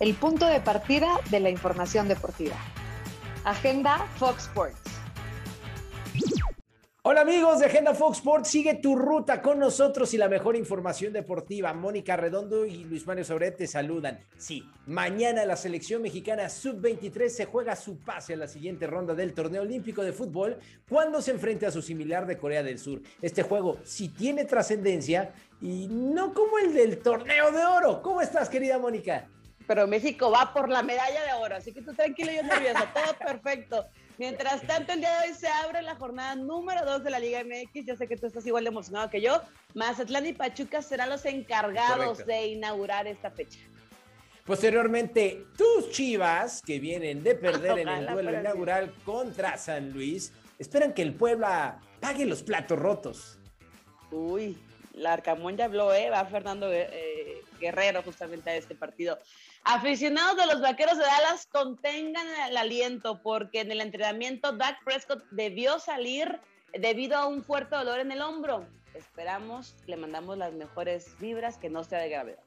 el punto de partida de la información deportiva. Agenda Fox Sports. Hola amigos de Agenda Fox Sports, sigue tu ruta con nosotros y la mejor información deportiva. Mónica Redondo y Luis Mario Sobret te saludan. Sí, mañana la selección mexicana sub-23 se juega su pase a la siguiente ronda del torneo olímpico de fútbol cuando se enfrente a su similar de Corea del Sur. Este juego sí tiene trascendencia y no como el del torneo de oro. ¿Cómo estás querida Mónica? Pero México va por la medalla de oro, así que tú tranquilo y yo nerviosa, todo perfecto. Mientras tanto, el día de hoy se abre la jornada número 2 de la Liga MX. Yo sé que tú estás igual de emocionado que yo. Mazatlán y Pachuca serán los encargados de inaugurar esta fecha. Posteriormente, tus chivas, que vienen de perder en el duelo inaugural contra San Luis, esperan que el Puebla pague los platos rotos. Uy, la Arcamón ya habló, ¿eh? Va Fernando eh, Guerrero justamente a este partido. Aficionados de los Vaqueros de Dallas, contengan el aliento porque en el entrenamiento Dak Prescott debió salir debido a un fuerte dolor en el hombro. Esperamos, le mandamos las mejores vibras, que no sea de gravedad.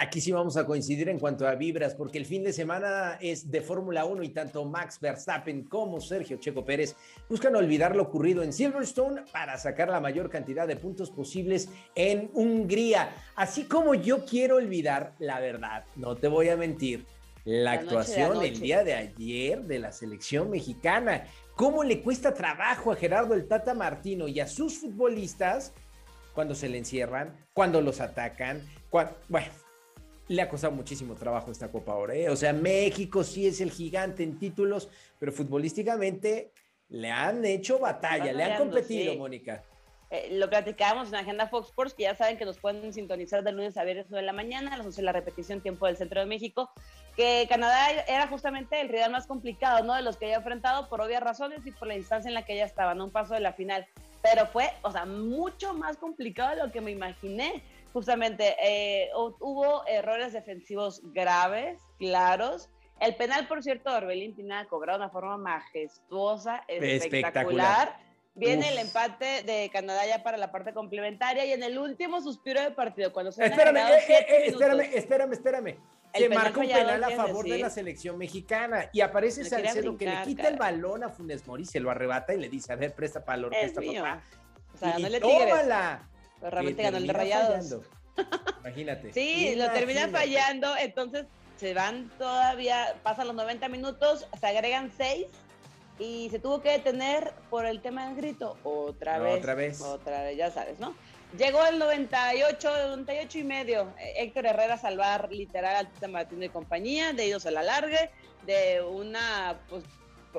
Aquí sí vamos a coincidir en cuanto a vibras, porque el fin de semana es de Fórmula 1 y tanto Max Verstappen como Sergio Checo Pérez buscan olvidar lo ocurrido en Silverstone para sacar la mayor cantidad de puntos posibles en Hungría. Así como yo quiero olvidar la verdad, no te voy a mentir, la, actuación el día de ayer de la selección mexicana. ¿Cómo le cuesta trabajo a Gerardo el Tata Martino y a sus futbolistas cuando se le encierran, cuando los atacan? Cuando, bueno le ha costado muchísimo trabajo esta Copa ahora. ¿eh? O sea, México sí es el gigante en títulos, pero futbolísticamente le han hecho batalla, le han competido, Mónica. Eh, lo platicábamos en Agenda Fox Sports, que ya saben que nos pueden sintonizar de lunes a viernes de la mañana, a las 11 la repetición tiempo del centro de México, que Canadá era justamente el rival más complicado, ¿no? De los que había enfrentado por obvias razones y por la instancia en la que ella estaba, ¿no? Un paso de la final. Pero fue, o sea, mucho más complicado de lo que me imaginé justamente eh, hubo errores defensivos graves, claros. El penal, por cierto, Orbelín Pineda cobrado de una forma majestuosa, espectacular. Viene el empate de Canadá ya para la parte complementaria y en el último suspiro de partido, cuando se espérame, eh, eh, espérame, espérame, espérame. Se marca un penal a favor de la selección mexicana y aparece Salcedo que le quita el balón a Funes Mori, se lo arrebata y le dice, a ver, presta para la orquesta, papá. O sea, no le tómala. Pero realmente ganó el de Rayados. Imagínate. sí, lo termina fallando, entonces se van todavía, pasan los 90 minutos, se agregan 6 y se tuvo que detener por el tema del grito. Otra vez. Otra vez. Otra vez, ya sabes, ¿no? Llegó el 98, 98 y medio. Héctor Herrera a salvar literal al Tita Martino y compañía, de ellos a la largue, de una, pues,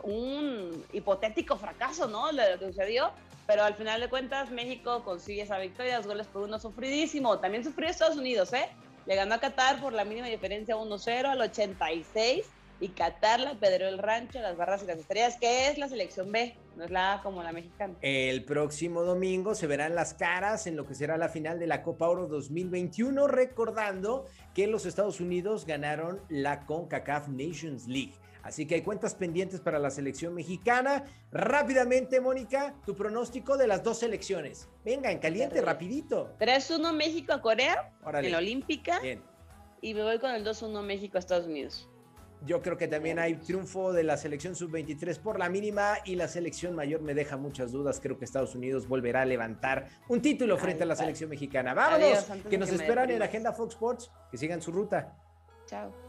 un hipotético fracaso, ¿no? Lo que sucedió pero al final de cuentas México consigue esa victoria, dos goles por uno, sufridísimo. También sufrió Estados Unidos, ¿eh? Le a Qatar por la mínima diferencia 1-0 al 86 y Qatar la pedreó el rancho, las barras y las estrellas, que es la selección B, no es la A como la mexicana. El próximo domingo se verán las caras en lo que será la final de la Copa Oro 2021, recordando que los Estados Unidos ganaron la CONCACAF Nations League. Así que hay cuentas pendientes para la selección mexicana. Rápidamente, Mónica, tu pronóstico de las dos selecciones. Venga, en caliente, rapidito. 3-1 México a Corea, en la Olímpica. Bien. Y me voy con el 2-1 México a Estados Unidos. Yo creo que también hay triunfo de la selección sub-23 por la mínima y la selección mayor me deja muchas dudas. Creo que Estados Unidos volverá a levantar un título frente a la selección mexicana. Vámonos, que nos esperan en Agenda Fox Sports, que sigan su ruta. Chao.